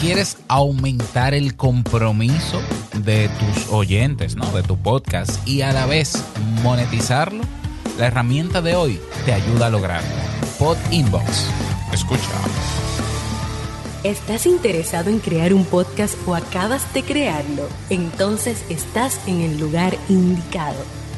quieres aumentar el compromiso de tus oyentes, ¿no? De tu podcast y a la vez monetizarlo, la herramienta de hoy te ayuda a lograrlo. Pod Inbox. Escucha. ¿Estás interesado en crear un podcast o acabas de crearlo? Entonces estás en el lugar indicado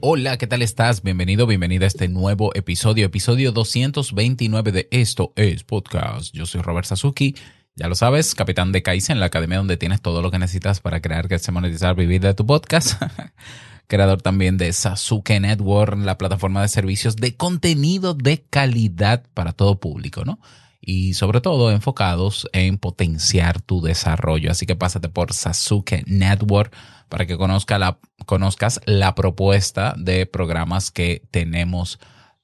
Hola, ¿qué tal estás? Bienvenido, bienvenida a este nuevo episodio, episodio 229 de Esto es Podcast. Yo soy Robert Sasuki, ya lo sabes, capitán de Kaizen, la academia donde tienes todo lo que necesitas para crear, crecer, monetizar, vivir de tu podcast. Creador también de Sasuke Network, la plataforma de servicios de contenido de calidad para todo público, ¿no? Y sobre todo enfocados en potenciar tu desarrollo. Así que pásate por Sasuke Network para que conozcas la propuesta de programas que tenemos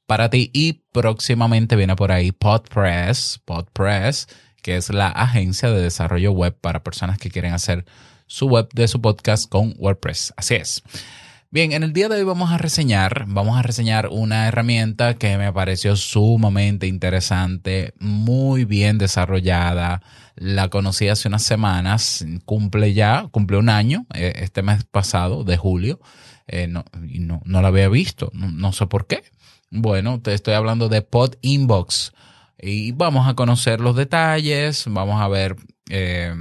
para ti. Y próximamente viene por ahí PodPress, PodPress, que es la agencia de desarrollo web para personas que quieren hacer su web de su podcast con WordPress. Así es. Bien, en el día de hoy vamos a reseñar, vamos a reseñar una herramienta que me pareció sumamente interesante, muy bien desarrollada. La conocí hace unas semanas, cumple ya, cumple un año, eh, este mes pasado, de julio, eh, no, no, la había visto, no, sé por qué. Bueno, te estoy hablando de Pod Inbox y vamos a conocer los detalles, vamos a ver eh,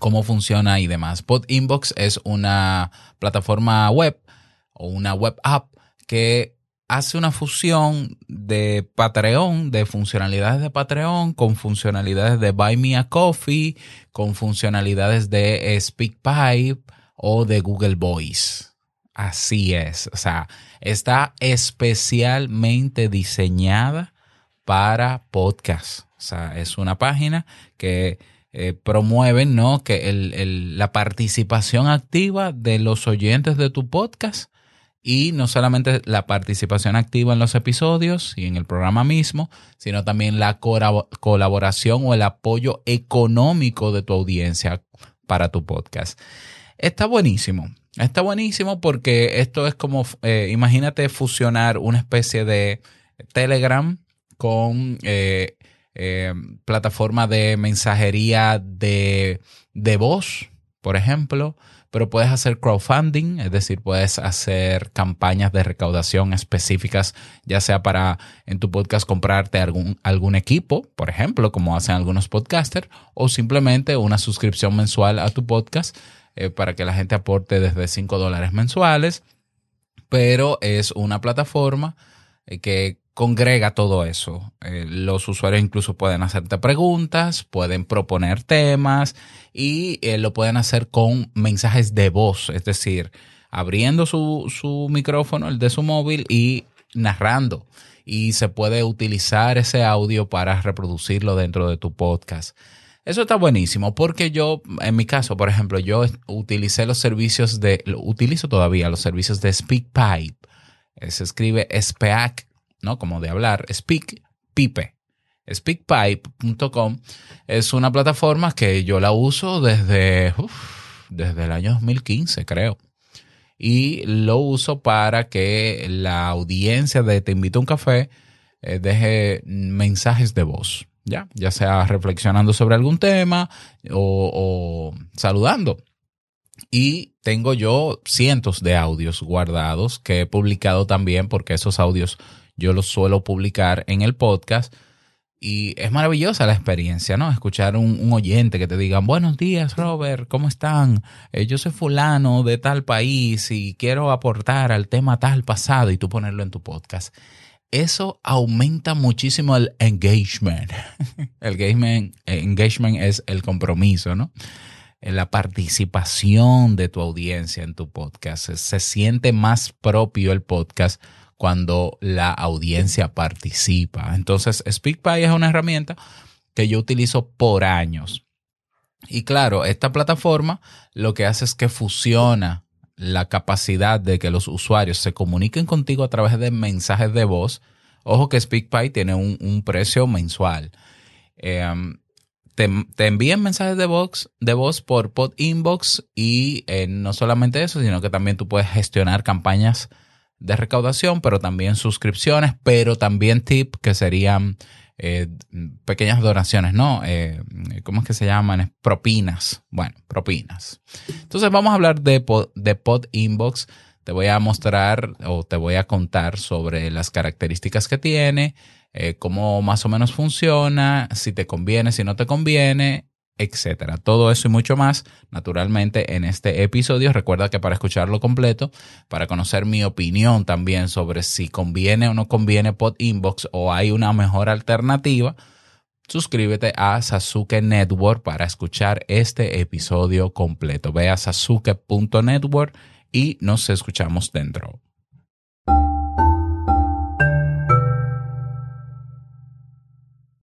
cómo funciona y demás. Pod Inbox es una plataforma web o una web app que hace una fusión de Patreon, de funcionalidades de Patreon, con funcionalidades de Buy Me a Coffee, con funcionalidades de SpeakPipe o de Google Voice. Así es. O sea, está especialmente diseñada para podcast. O sea, es una página que eh, promueve ¿no? que la participación activa de los oyentes de tu podcast y no solamente la participación activa en los episodios y en el programa mismo, sino también la colaboración o el apoyo económico de tu audiencia para tu podcast. Está buenísimo. Está buenísimo porque esto es como, eh, imagínate fusionar una especie de Telegram con eh, eh, plataforma de mensajería de, de voz, por ejemplo, pero puedes hacer crowdfunding, es decir, puedes hacer campañas de recaudación específicas, ya sea para en tu podcast comprarte algún, algún equipo, por ejemplo, como hacen algunos podcasters, o simplemente una suscripción mensual a tu podcast eh, para que la gente aporte desde 5 dólares mensuales, pero es una plataforma eh, que congrega todo eso. Eh, los usuarios incluso pueden hacerte preguntas, pueden proponer temas y eh, lo pueden hacer con mensajes de voz, es decir, abriendo su, su micrófono, el de su móvil y narrando. Y se puede utilizar ese audio para reproducirlo dentro de tu podcast. Eso está buenísimo porque yo, en mi caso, por ejemplo, yo utilicé los servicios de, utilizo todavía los servicios de SpeakPipe. Se escribe SPAC ¿no? Como de hablar, Speak Pipe. Speakpipe.com es una plataforma que yo la uso desde, desde el año 2015, creo. Y lo uso para que la audiencia de Te invito a un café eh, deje mensajes de voz, ¿ya? Ya sea reflexionando sobre algún tema o, o saludando. Y tengo yo cientos de audios guardados que he publicado también porque esos audios yo lo suelo publicar en el podcast. Y es maravillosa la experiencia, ¿no? Escuchar un, un oyente que te digan, buenos días, Robert, ¿cómo están? Eh, yo soy fulano de tal país y quiero aportar al tema tal pasado y tú ponerlo en tu podcast. Eso aumenta muchísimo el engagement. El engagement, engagement es el compromiso, ¿no? La participación de tu audiencia en tu podcast. Se siente más propio el podcast cuando la audiencia participa. Entonces, SpeakPy es una herramienta que yo utilizo por años. Y claro, esta plataforma lo que hace es que fusiona la capacidad de que los usuarios se comuniquen contigo a través de mensajes de voz. Ojo que SpeakPipe tiene un, precio mensual. Em, te, envían mensajes de voz, de voz por pod inbox y eh, no solamente eso, sino que también tú puedes gestionar campañas de recaudación, pero también suscripciones, pero también tip que serían eh, pequeñas donaciones, ¿no? Eh, ¿Cómo es que se llaman? Propinas. Bueno, propinas. Entonces vamos a hablar de pod, de pod Inbox. Te voy a mostrar o te voy a contar sobre las características que tiene, eh, cómo más o menos funciona, si te conviene, si no te conviene, etcétera. Todo eso y mucho más, naturalmente, en este episodio. Recuerda que para escucharlo completo, para conocer mi opinión también sobre si conviene o no conviene Pod Inbox o hay una mejor alternativa, suscríbete a Sasuke Network para escuchar este episodio completo. Ve a sasuke.network y nos escuchamos dentro.